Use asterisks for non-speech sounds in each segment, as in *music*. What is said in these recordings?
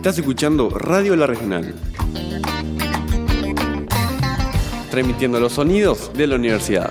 Estás escuchando Radio La Regional. Transmitiendo los sonidos de la universidad.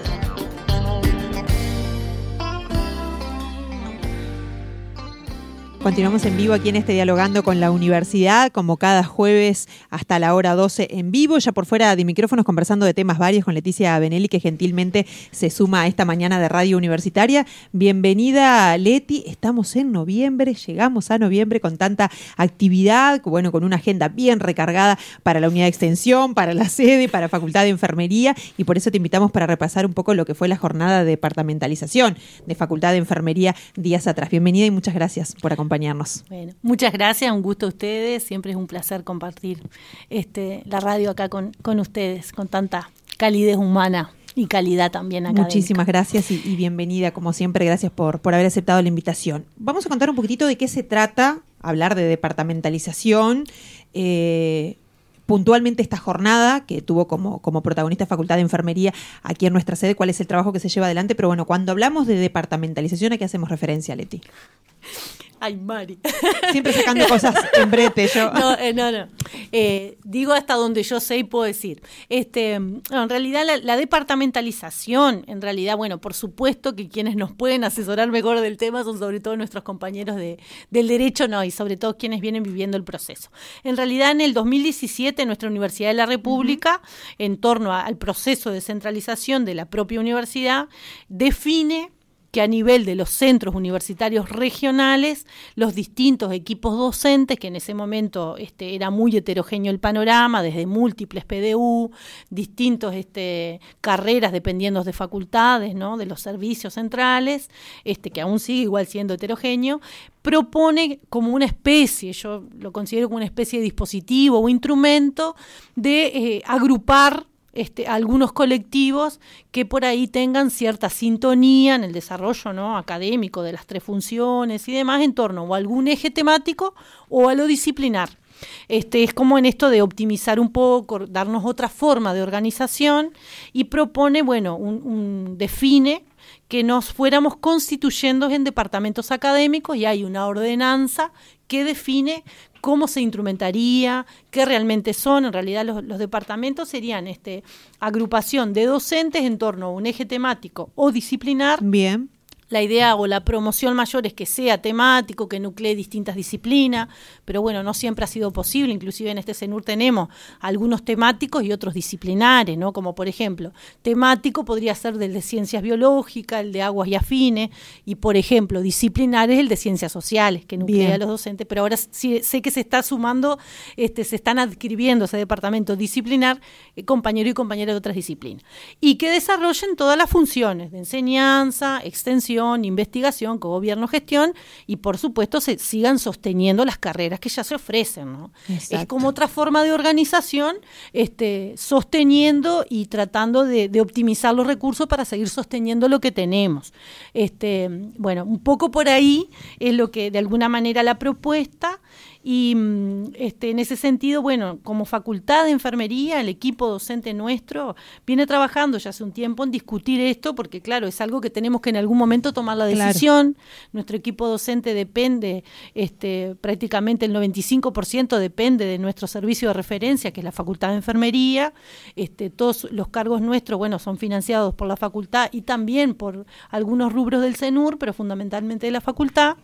Continuamos en vivo aquí en este Dialogando con la Universidad, como cada jueves hasta la hora 12 en vivo, ya por fuera de micrófonos conversando de temas varios con Leticia Benelli, que gentilmente se suma a esta mañana de Radio Universitaria. Bienvenida, Leti. Estamos en noviembre, llegamos a noviembre con tanta actividad, bueno, con una agenda bien recargada para la unidad de extensión, para la sede, para Facultad de Enfermería, y por eso te invitamos para repasar un poco lo que fue la jornada de departamentalización de Facultad de Enfermería días atrás. Bienvenida y muchas gracias por acompañarnos bueno, muchas gracias, un gusto a ustedes, siempre es un placer compartir este, la radio acá con, con ustedes, con tanta calidez humana y calidad también acá. Muchísimas gracias y, bienvenida, como siempre, gracias por, por haber aceptado la invitación. Vamos a contar un poquitito de qué se trata, hablar de departamentalización. Eh, puntualmente esta jornada que tuvo como, como protagonista Facultad de Enfermería aquí en nuestra sede, cuál es el trabajo que se lleva adelante, pero bueno, cuando hablamos de departamentalización, ¿a qué hacemos referencia, Leti? Ay, Mari. Siempre sacando *laughs* cosas en brete yo. No, eh, no, no. Eh, digo hasta donde yo sé y puedo decir. Este, en realidad la, departamentalización, en realidad, bueno, por supuesto que quienes nos pueden asesorar mejor del tema son sobre todo nuestros compañeros de, del derecho, no, y sobre todo quienes vienen viviendo el proceso. En realidad, en el 2017, nuestra Universidad de la República, en torno al proceso de centralización de la propia universidad, define que a nivel de los centros universitarios regionales, los distintos equipos docentes, que en ese momento este, era muy heterogéneo el panorama, desde múltiples PDU, distintos este, carreras dependiendo de facultades, ¿no? de los servicios centrales, este, que aún sigue igual siendo heterogéneo, propone como una especie, yo lo considero como una especie de dispositivo o instrumento de eh, agrupar este, algunos colectivos que por ahí tengan cierta sintonía en el desarrollo ¿no? académico de las tres funciones y demás en torno o a algún eje temático o a lo disciplinar. Este, es como en esto de optimizar un poco, darnos otra forma de organización y propone, bueno, un define que nos fuéramos constituyendo en departamentos académicos y hay una ordenanza que define cómo se instrumentaría, qué realmente son. En realidad los, departamentos serían este, agrupación de docentes en torno a un eje temático o disciplinar. Bien la idea o la promoción mayor es que sea temático, que nuclee distintas disciplinas, pero bueno, no siempre ha sido posible, inclusive en este CENUR tenemos algunos temáticos y otros disciplinares, ¿no? Como por ejemplo, temático podría ser del de ciencias biológicas, el de aguas y afines, y por ejemplo, disciplinar es el de ciencias sociales, que nuclea a los docentes, pero ahora sí, sé que se está sumando, este, se están adquiriendo ese departamento disciplinar, eh, compañero y compañera de otras disciplinas, y que desarrollen todas las funciones de enseñanza, extensión, investigación, gobierno, gestión y por supuesto se sigan sosteniendo las carreras que ya se ofrecen. ¿no? Es como otra forma de organización, este, sosteniendo y tratando de, optimizar los recursos para seguir sosteniendo lo que tenemos. Este, bueno, un poco por ahí es lo que de alguna manera la propuesta y mm, este, en ese sentido, bueno, como facultad de enfermería, el equipo docente nuestro viene trabajando ya hace un tiempo en discutir esto, porque claro, es algo que tenemos que en algún momento tomar la decisión. Nuestro equipo docente depende, este, prácticamente el 95% depende de nuestro servicio de referencia, que es la Facultad de Enfermería. Este, todos los cargos nuestros, bueno, son financiados por la facultad y también por algunos rubros del CENUR, pero fundamentalmente de la facultad.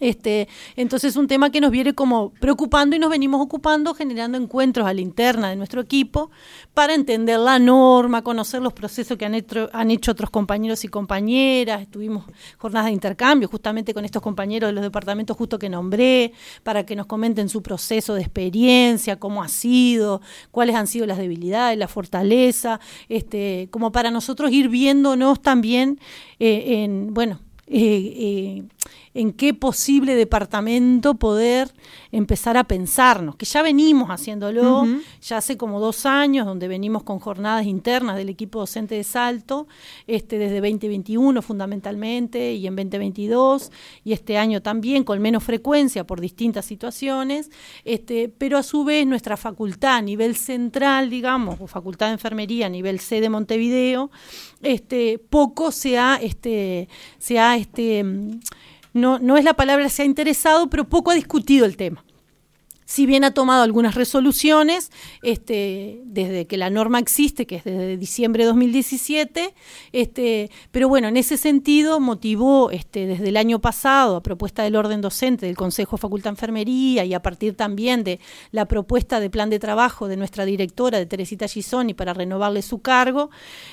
Este, entonces es un tema que nos viene como preocupando y nos venimos ocupando, generando encuentros a la interna de nuestro equipo para entender la norma, conocer los procesos que han hecho, han hecho otros compañeros y compañeras. Estuvimos jornadas de intercambio justamente con estos compañeros de los departamentos justo que nombré, para que nos comenten su proceso de experiencia, cómo ha sido, cuáles han sido las debilidades, la fortaleza, este, como para nosotros ir viéndonos también eh, en, bueno, eh, eh, en qué posible departamento poder empezar a pensarnos, que ya venimos haciéndolo, ya hace como dos años, donde venimos con jornadas internas del equipo docente de Salto, este, desde 2021 fundamentalmente y en 2022, y este año también con menos frecuencia por distintas situaciones, este, pero a su vez nuestra facultad a nivel central, digamos, o facultad de enfermería a nivel C de Montevideo, este, poco se ha, este, se ha este, no, no es la palabra se ha interesado, pero poco ha discutido el tema. si bien ha tomado algunas resoluciones, este, desde que la norma existe, que es desde diciembre de 2017, este, pero bueno, en ese sentido motivó este, desde el año pasado, a propuesta del orden docente del Consejo de Facultad de Enfermería y a partir también de la propuesta de plan de trabajo de nuestra directora, de Teresita Gisoni, para renovarle su cargo,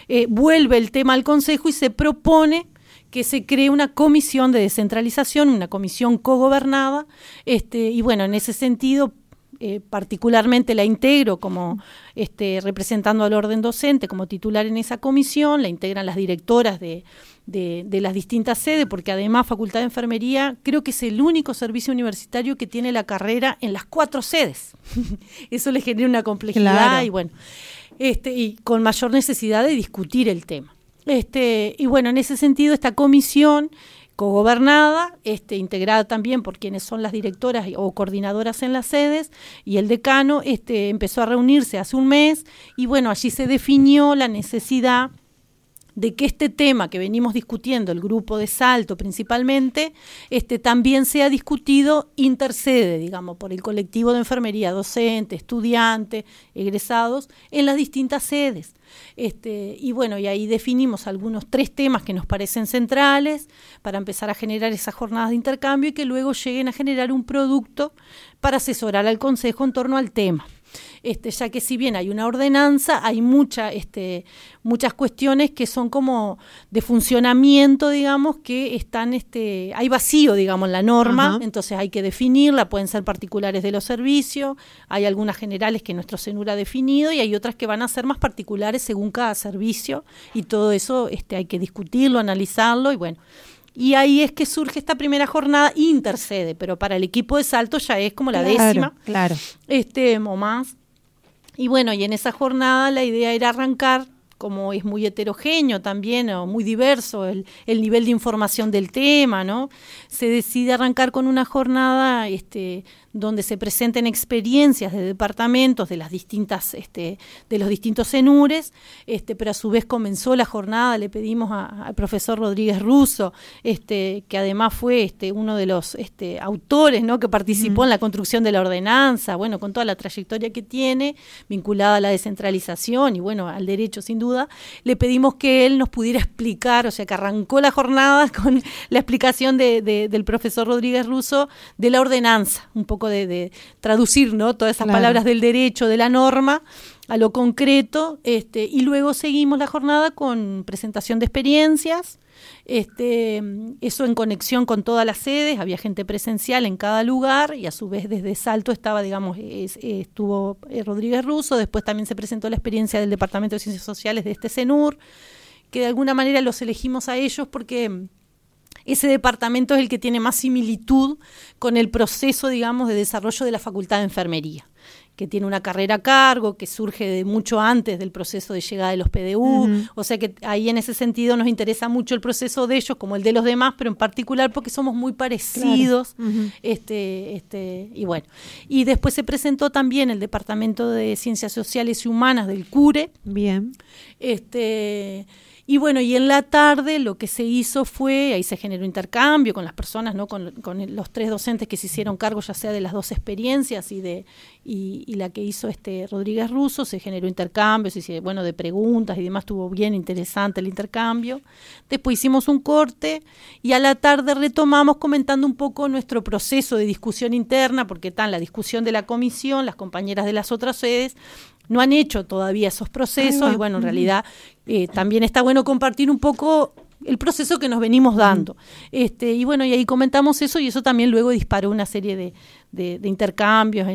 eh, vuelve el tema al Consejo y se propone que se cree una comisión de descentralización, una comisión cogobernada, este, y bueno, en ese sentido eh, particularmente la integro como este, representando al orden docente, como titular en esa comisión, la integran las directoras de, de, las distintas sedes, porque además Facultad de Enfermería creo que es el único servicio universitario que tiene la carrera en las cuatro sedes. *laughs* Eso le genera una complejidad y bueno, este, y con mayor necesidad de discutir el tema. Este, y bueno, en ese sentido, esta comisión cogobernada, este, integrada también por quienes son las directoras o coordinadoras en las sedes, y el decano este, empezó a reunirse hace un mes, y bueno, allí se definió la necesidad de que este tema que venimos discutiendo, el grupo de Salto principalmente, este, también sea discutido intercede, digamos, por el colectivo de enfermería, docente, estudiante, egresados, en las distintas sedes. Este, y bueno, y ahí definimos algunos tres temas que nos parecen centrales para empezar a generar esas jornadas de intercambio y que luego lleguen a generar un producto para asesorar al Consejo en torno al tema este, ya que si bien hay una ordenanza, hay mucha, este, muchas cuestiones que son como de funcionamiento, digamos, que están, este, hay vacío, digamos, en la norma, entonces hay que definirla, pueden ser particulares de los servicios, hay algunas generales que nuestro CENUR ha definido y hay otras que van a ser más particulares según cada servicio y todo eso este, hay que discutirlo, analizarlo y bueno. Y ahí es que surge esta primera jornada intercede, pero para el equipo de salto ya es como la décima. Claro. Este, o más. Y bueno, y en esa jornada la idea era arrancar como es muy heterogéneo también, o muy diverso el, el, nivel de información del tema, ¿no? Se decide arrancar con una jornada este, donde se presenten experiencias de departamentos de las distintas, este, de los distintos cenures, este, pero a su vez comenzó la jornada, le pedimos al profesor Rodríguez Russo, este, que además fue este, uno de los este, autores ¿no? que participó en la construcción de la ordenanza, bueno, con toda la trayectoria que tiene, vinculada a la descentralización y bueno, al derecho sin duda, le pedimos que él nos pudiera explicar, o sea, que arrancó la jornada *laughs* con la explicación de, del profesor Rodríguez Russo de la ordenanza, un poco de, traducir ¿no? todas esas palabras del derecho, de la norma, a lo concreto, este, y luego seguimos la jornada con presentación de experiencias, este, eso en conexión con todas las sedes, había gente presencial en cada lugar y a su vez desde Salto estaba, digamos, estuvo eh, Rodríguez Russo, después también se presentó la experiencia del Departamento de Ciencias Sociales de este CENUR, que de alguna manera los elegimos a ellos porque ese departamento es el que tiene más similitud con el proceso, digamos, de desarrollo de la Facultad de Enfermería que tiene una carrera a cargo, que surge de mucho antes del proceso de llegada de los PDU, o sea que ahí en ese sentido nos interesa mucho el proceso de ellos como el de los demás, pero en particular porque somos muy parecidos, este, este, y bueno. Y después se presentó también el Departamento de Ciencias Sociales y Humanas del CURE. Bien. Este y bueno, y en la tarde lo que se hizo fue, ahí se generó intercambio con las personas, ¿no? con, con los tres docentes que se hicieron cargo ya sea de las dos experiencias y de y, la que hizo este Rodríguez Russo, se generó intercambio, se bueno, de preguntas y demás, estuvo bien interesante el intercambio. Después hicimos un corte y a la tarde retomamos comentando un poco nuestro proceso de discusión interna, porque en la discusión de la comisión, las compañeras de las otras sedes no han hecho todavía esos procesos y bueno, en realidad eh, también está bueno compartir un poco el proceso que nos venimos dando. Este, y bueno, y ahí comentamos eso y eso también luego disparó una serie de, de, intercambios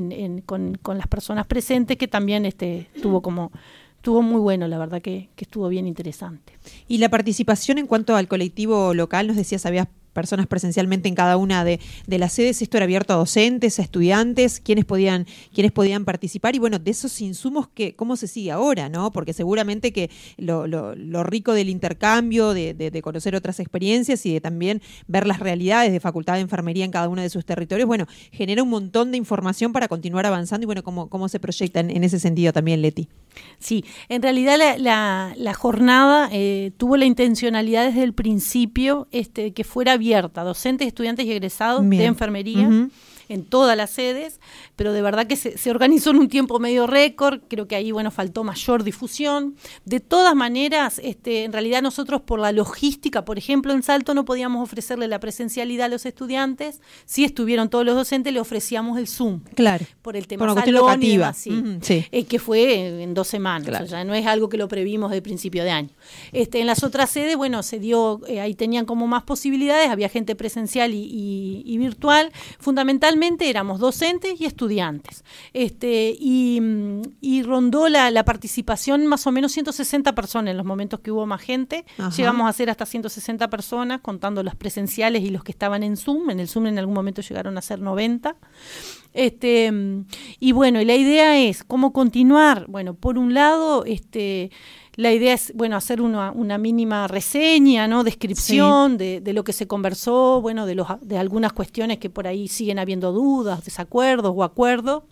con, con, las personas presentes que también este, tuvo como estuvo muy bueno, la verdad que, que, estuvo bien interesante. Y la participación en cuanto al colectivo local, nos decías, habías personas presencialmente en cada una de, las sedes. Esto era abierto a docentes, a estudiantes, quienes podían, quienes podían participar y bueno, de esos insumos que, cómo se sigue ahora, ¿no? Porque seguramente que lo, lo, rico del intercambio, de, de, conocer otras experiencias y de también ver las realidades de Facultad de Enfermería en cada uno de sus territorios, bueno, genera un montón de información para continuar avanzando y bueno, cómo, cómo se proyecta en, ese sentido también, Leti. Sí, en realidad la, la, jornada eh, tuvo la intencionalidad desde el principio este, que fuera abierta, docentes, estudiantes y egresados de enfermería. En todas las sedes, pero de verdad que se, se organizó en un tiempo medio récord, creo que ahí, bueno, faltó mayor difusión. De todas maneras, este, en realidad nosotros por la logística, por ejemplo, en Salto no podíamos ofrecerle la presencialidad a los estudiantes, si estuvieron todos los docentes le ofrecíamos el Zoom. Claro. Por el tema Por salón y demás, sí. Sí. Eh, que fue en dos semanas, Claro. o sea, no es algo que lo previmos de principio de año. Este, en las otras sedes, bueno, se dio, eh, ahí tenían como más posibilidades, había gente presencial y, y- y virtual. Fundamentalmente éramos docentes y estudiantes. Este, y, mm, y rondó la, la participación más o menos 160 personas en los momentos que hubo más gente. Ajá. Llegamos a ser hasta 160 personas, contando los presenciales y los que estaban en Zoom. En el Zoom en algún momento llegaron a ser 90. Este, mm, y bueno, y la idea es cómo continuar. Bueno, por un lado, este, la idea es, bueno, hacer una, una mínima reseña, ¿no? Descripción de, de lo que se conversó, bueno, de los, de algunas cuestiones que por ahí siguen habiendo dudas, desacuerdos o acuerdos.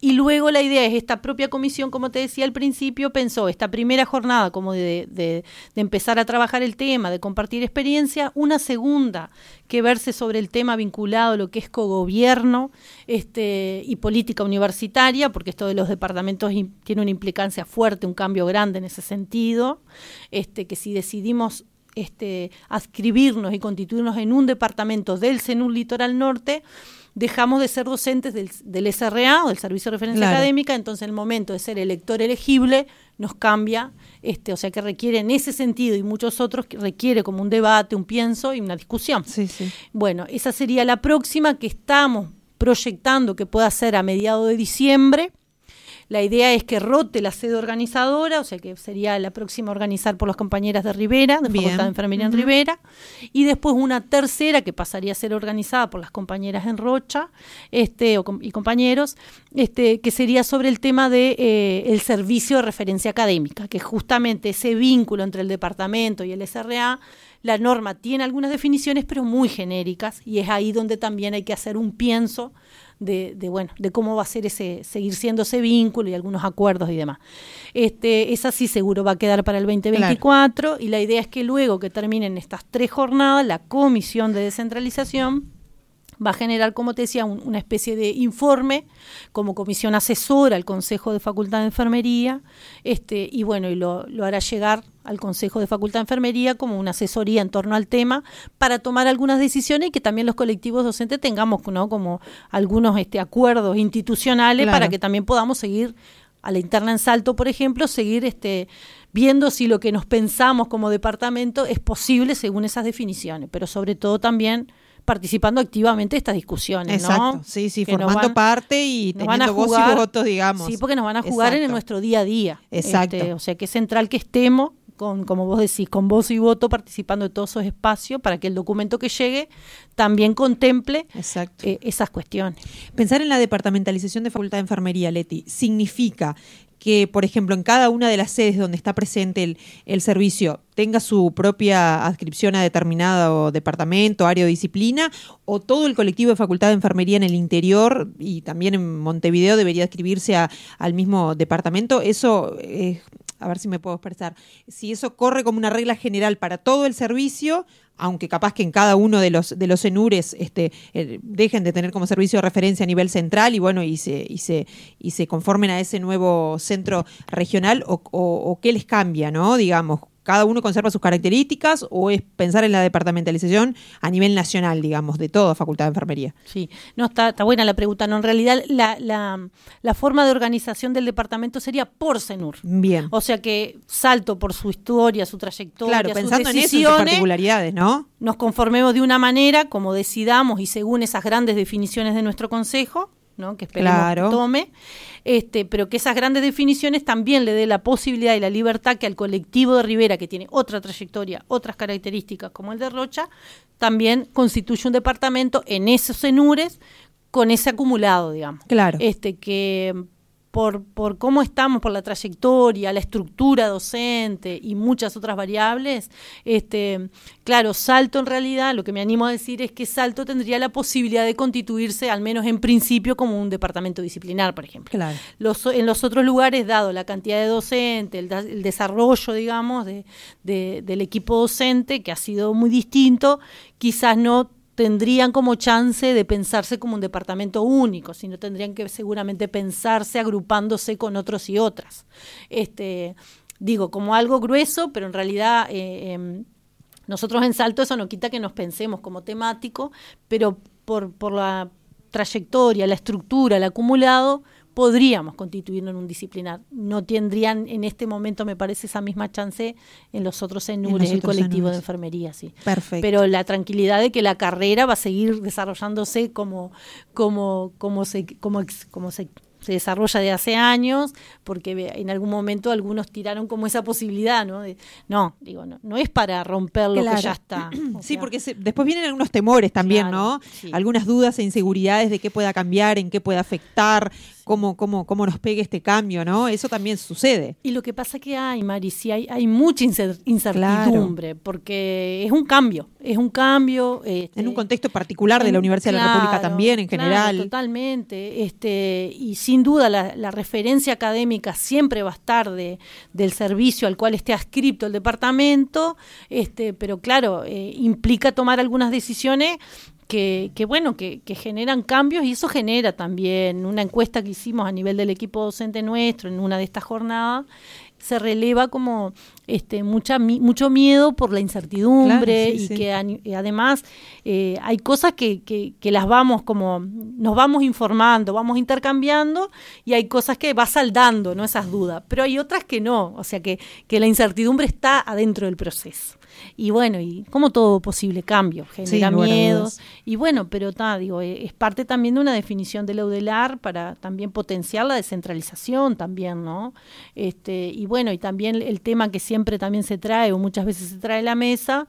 Y luego la idea es, esta propia comisión, como te decía al principio, pensó esta primera jornada como de, de- empezar a trabajar el tema, de compartir experiencia, una segunda que verse sobre el tema vinculado a lo que es cogobierno este, y política universitaria, porque esto de los departamentos tiene una implicancia fuerte, un cambio grande en ese sentido, este, que si decidimos este, adscribirnos y constituirnos en un departamento del CENUR Litoral Norte, dejamos de ser docentes del, del SRA o del Servicio de Referencia Claro. Académica, entonces el momento de ser elector elegible nos cambia, este, o sea que requiere en ese sentido y muchos otros que requiere como un debate, un pienso y una discusión. Sí, sí. Bueno, esa sería la próxima que estamos proyectando que pueda ser a mediados de diciembre. La idea es que rote la sede organizadora, o sea que sería la próxima a organizar por las compañeras de Rivera, de Bien. Facultad de Enfermería en. Rivera, y después una tercera que pasaría a ser organizada por las compañeras en Rocha este, o y compañeros, este, que sería sobre el tema de eh, el servicio de referencia académica, que justamente ese vínculo entre el departamento y el SRA, la norma tiene algunas definiciones, pero muy genéricas, y es ahí donde también hay que hacer un pienso de, de, bueno, de cómo va a ser ese, seguir siendo ese vínculo y algunos acuerdos y demás. Este, esa sí seguro va a quedar para el 2024 y la idea es que luego que terminen estas tres jornadas, la comisión de descentralización va a generar, como te decía, un- una especie de informe como comisión asesora al Consejo de Facultad de Enfermería, este, y bueno, y lo, lo hará llegar al Consejo de Facultad de Enfermería como una asesoría en torno al tema para tomar algunas decisiones y que también los colectivos docentes tengamos ¿no? como algunos este, acuerdos institucionales Claro. para que también podamos seguir a la interna en Salto, por ejemplo, seguir este, viendo si lo que nos pensamos como departamento es posible según esas definiciones, pero sobre todo también participando activamente de estas discusiones, Exacto. ¿no? Sí, sí, Que formando van- parte y teniendo voz y votos, digamos. Sí, porque nos van a jugar en nuestro día a día. Exacto. Este, o sea, que es central que estemos, con, como vos decís, con voz y voto, participando de todos esos espacios para que el documento que llegue también contemple Exacto. eh, esas cuestiones. Pensar en la departamentalización de Facultad de Enfermería, Leti, significa que, por ejemplo, en cada una de las sedes donde está presente el, el servicio tenga su propia adscripción a determinado departamento, área o disciplina, o todo el colectivo de Facultad de Enfermería en el interior y también en Montevideo debería adscribirse a- al mismo departamento. Eso, eh, a ver si me puedo expresar, si eso corre como una regla general para todo el servicio, aunque capaz que en cada uno de los de los enures este, eh, dejen de tener como servicio de referencia a nivel central y bueno y se y se y se conformen a ese nuevo centro regional o, qué les cambia no digamos cada uno conserva sus características o es pensar en la departamentalización a nivel nacional digamos de toda facultad de enfermería Sí, no, está, está buena la pregunta. No, en realidad la, la, la forma de organización del departamento sería por CENUR. bien O sea que salto por su historia, su trayectoria, claro sus pensando en eso en sus decisiones, particularidades no nos conformemos de una manera como decidamos y según esas grandes definiciones de nuestro consejo, ¿no? que esperemos Claro. que tome, este, pero que esas grandes definiciones también le dé la posibilidad y la libertad que al colectivo de Rivera, que tiene otra trayectoria, otras características como el de Rocha, también constituye un departamento en esos enures con ese acumulado, digamos. claro Este, que por, por cómo estamos, por la trayectoria, la estructura docente y muchas otras variables, este, claro, Salto en realidad, lo que me animo a decir es que Salto tendría la posibilidad de constituirse, al menos en principio, como un departamento disciplinar, por ejemplo. claro Los, en los otros lugares, dado la cantidad de docentes, el, el desarrollo, digamos, de, de- del equipo docente, que ha sido muy distinto, quizás no tendrían como chance de pensarse como un departamento único, sino tendrían que seguramente pensarse agrupándose con otros y otras. Este, digo, como algo grueso, pero en realidad eh, em, nosotros en Salto eso no quita que nos pensemos como temático, pero por, por la trayectoria, la estructura, el acumulado, podríamos constituirnos en un disciplinar. No tendrían en este momento, me parece, esa misma chance en los otros ENURES, el colectivo de enfermería, sí. Perfecto. Pero la tranquilidad de que la carrera va a seguir desarrollándose como, como, como se, como, como se se desarrolla de hace años, porque en algún momento algunos tiraron como esa posibilidad, ¿no? no, digo, no, no es para romper lo que ya está. *clears throat* sí, porque después vienen algunos temores también, ¿no? Algunas dudas e inseguridades de qué pueda cambiar, en qué puede afectar, cómo, cómo, cómo nos pegue este cambio, ¿no? Eso también sucede. Y lo que pasa que hay, Mari, sí hay, hay mucha incertidumbre, porque es un cambio, es un cambio. Este, en un contexto particular de la Universidad de la República también, en general. totalmente. Este, y sin duda la, referencia académica siempre va a estar de, del servicio al cual esté adscrito el departamento, este, pero claro, eh, implica tomar algunas decisiones que, que bueno, que, que, generan cambios y eso genera también una encuesta que hicimos a nivel del equipo docente nuestro en una de estas jornadas, se releva como este, mucha, mucho miedo por la incertidumbre y que además eh, hay cosas que, que, que, las vamos como, nos vamos informando, vamos intercambiando y hay cosas que va saldando, ¿no? Esas dudas, pero hay otras que no, o sea que, que la incertidumbre está adentro del proceso. Y bueno, y como todo posible cambio, genera miedos. Y bueno, pero está, digo, eh, es parte también de una definición del EUDELAR para también potenciar la descentralización también, ¿no? Este, y bueno, y también el tema que siempre también se trae o muchas veces se trae a la mesa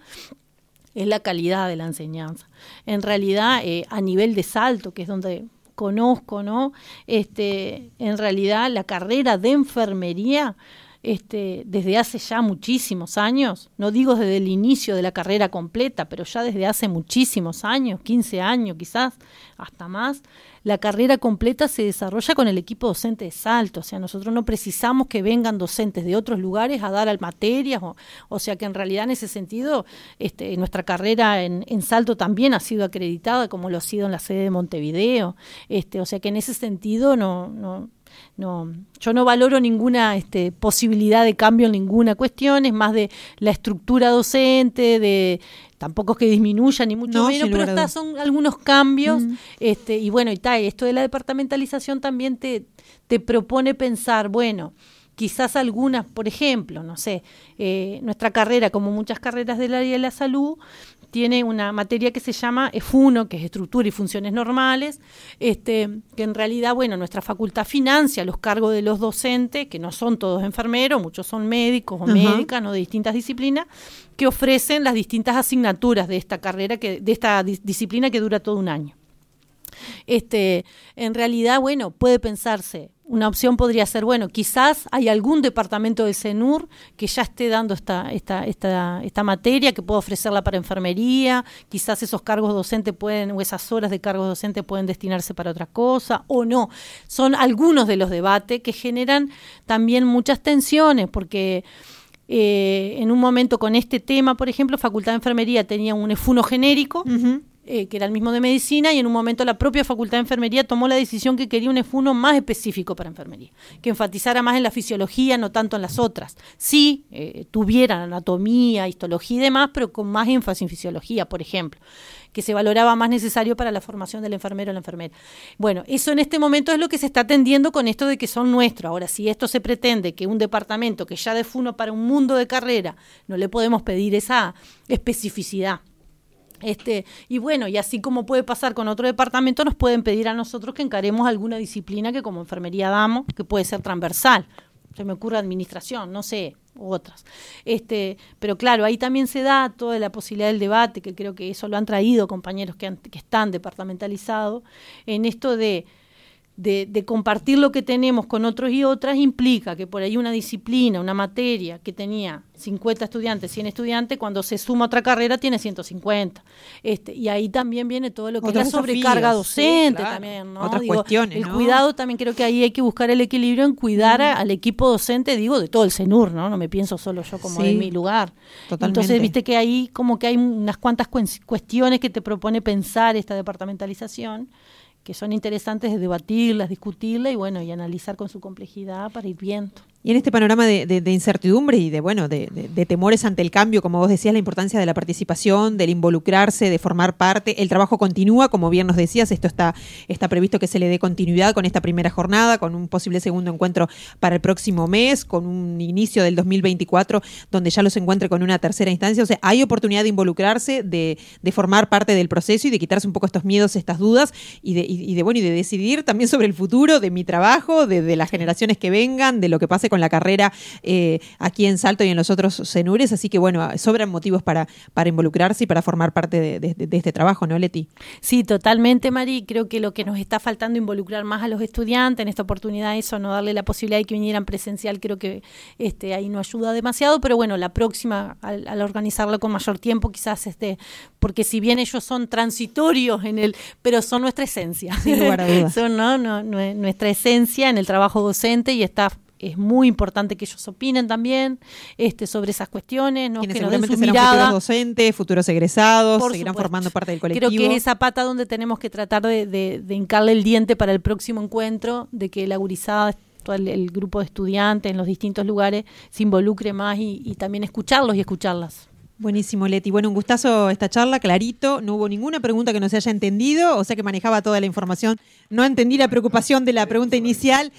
es la calidad de la enseñanza. En realidad, eh, a nivel de salto, que es donde conozco, ¿no? Este, en realidad la carrera de enfermería este, desde hace ya muchísimos años, no digo desde el inicio de la carrera completa, pero ya desde hace muchísimos años, 15 años quizás, hasta más, la carrera completa se desarrolla con el equipo docente de Salto, o sea, nosotros no precisamos que vengan docentes de otros lugares a dar materias, o, o sea que en realidad en ese sentido este, nuestra carrera en, Salto también ha sido acreditada como lo ha sido en la sede de Montevideo, este, o sea que en ese sentido no, no no, yo no valoro ninguna este, posibilidad de cambio en ninguna cuestión, es más de la estructura docente, de tampoco es que disminuya ni mucho menos, pero estas son algunos cambios, este, y bueno, y tal, esto de la departamentalización también te, te propone pensar, bueno, quizás algunas, por ejemplo, no sé, eh, nuestra carrera, como muchas carreras del área de la salud, tiene una materia que se llama EFUNO, que es Estructura y Funciones Normales, este, que en realidad, bueno, nuestra facultad financia los cargos de los docentes, que no son todos enfermeros, muchos son médicos o médicas, ¿no? de distintas disciplinas, que ofrecen las distintas asignaturas de esta carrera, que, de esta disciplina que dura todo un año. Este, en realidad, bueno, puede pensarse, una opción podría ser, bueno, quizás hay algún departamento de CENUR que ya esté dando esta, esta, esta, esta materia, que pueda ofrecerla para enfermería, quizás esos cargos docentes pueden, o esas horas de cargos docentes pueden destinarse para otra cosa, o no. Son algunos de los debates que generan también muchas tensiones, porque eh, en un momento con este tema, por ejemplo, Facultad de Enfermería tenía un EFUNO genérico, eh, que era el mismo de medicina, y en un momento la propia Facultad de Enfermería tomó la decisión que quería un EFUNO más específico para enfermería, que enfatizara más en la fisiología, no tanto en las otras. Sí, eh, tuvieran anatomía, histología y demás, pero con más énfasis en fisiología, por ejemplo que se valoraba más necesario para la formación del enfermero o la enfermera. Bueno, eso en este momento es lo que se está atendiendo con esto de que son nuestros. Ahora, si esto se pretende que un departamento que ya de FUNO para un mundo de carrera, no le podemos pedir esa especificidad. Este, y bueno, y así como puede pasar con otro departamento, nos pueden pedir a nosotros que encaremos alguna disciplina que como enfermería damos, que puede ser transversal. Se me ocurre administración, no sé, otras. Este, pero claro, ahí también se da toda la posibilidad del debate, que creo que eso lo han traído compañeros que, que están departamentalizados, en esto de de, de, compartir lo que tenemos con otros y otras implica que por ahí una disciplina, una materia que tenía 50 estudiantes, 100 estudiantes, cuando se suma otra carrera tiene 150. Este, y ahí también viene todo lo que es la sobrecarga docente también, ¿no? Otras cuestiones, el cuidado también creo que ahí hay que buscar el equilibrio en cuidar al equipo docente, digo, de todo el CENUR, ¿no? No me pienso solo yo como en mi lugar. Totalmente. Entonces, viste que ahí como que hay unas cuantas cuestiones que te propone pensar esta departamentalización que son interesantes de debatirlas, discutirlas y bueno, y analizar con su complejidad para ir viendo. Y en este panorama de, incertidumbre y de bueno de, temores ante el cambio, como vos decías, la importancia de la participación, del involucrarse, de formar parte, el trabajo continúa, como bien nos decías, esto está, está previsto que se le dé continuidad con esta primera jornada, con un posible segundo encuentro para el próximo mes, con un inicio del 2024 donde ya los encuentre con una tercera instancia. O sea, hay oportunidad de involucrarse, de, formar parte del proceso y de quitarse un poco estos miedos, estas dudas y de, y de bueno y de decidir también sobre el futuro de mi trabajo, de, de las generaciones que vengan, de lo que pase con la carrera eh, aquí en Salto y en los otros cenures, así que bueno, sobran motivos para, para involucrarse y para formar parte de, este trabajo, ¿no, Leti? Sí, totalmente, Mari. Creo que lo que nos está faltando involucrar más a los estudiantes en esta oportunidad, eso, no darle la posibilidad de que vinieran presencial, creo que este, ahí no ayuda demasiado, pero bueno, la próxima, al, organizarlo con mayor tiempo, quizás este, porque si bien ellos son transitorios en el, pero son nuestra esencia. Sin lugar a *laughs* dudas. son ¿no? No, nuestra esencia en el trabajo docente y está es muy importante que ellos opinen también este, sobre esas cuestiones, ¿no? que nos den su futuros docentes, futuros egresados, seguirán formando parte del colectivo. Creo que es esa pata donde tenemos que tratar de, de, hincarle el diente para el próximo encuentro, de que la gurizada todo el, grupo de estudiantes en los distintos lugares se involucre más y, y también escucharlos y escucharlas. Buenísimo, Leti. Bueno, un gustazo esta charla, clarito. No hubo ninguna pregunta que no se haya entendido, o sea que manejaba toda la información. No entendí la preocupación de la pregunta inicial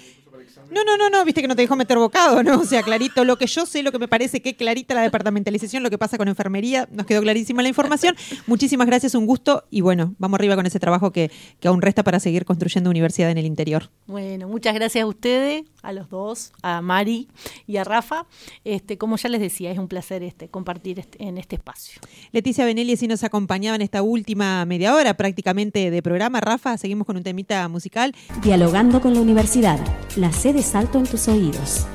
no, no, no, no, viste que no te dejó meter bocado, ¿no? O sea, clarito, lo que yo sé, lo que me parece que clarita la departamentalización, lo que pasa con enfermería, nos quedó clarísima la información. Muchísimas gracias, un gusto y bueno, vamos arriba con ese trabajo que, que aún resta para seguir construyendo universidad en el interior. Bueno, muchas gracias a ustedes, a los dos, a Mari y a Rafa. Este, como ya les decía, es un placer este, compartir este, en este espacio. Leticia Benelli sí nos acompañaba en esta última media hora prácticamente de programa. Rafa, seguimos con un temita musical. Dialogando con la universidad, la sede salto en tus oídos.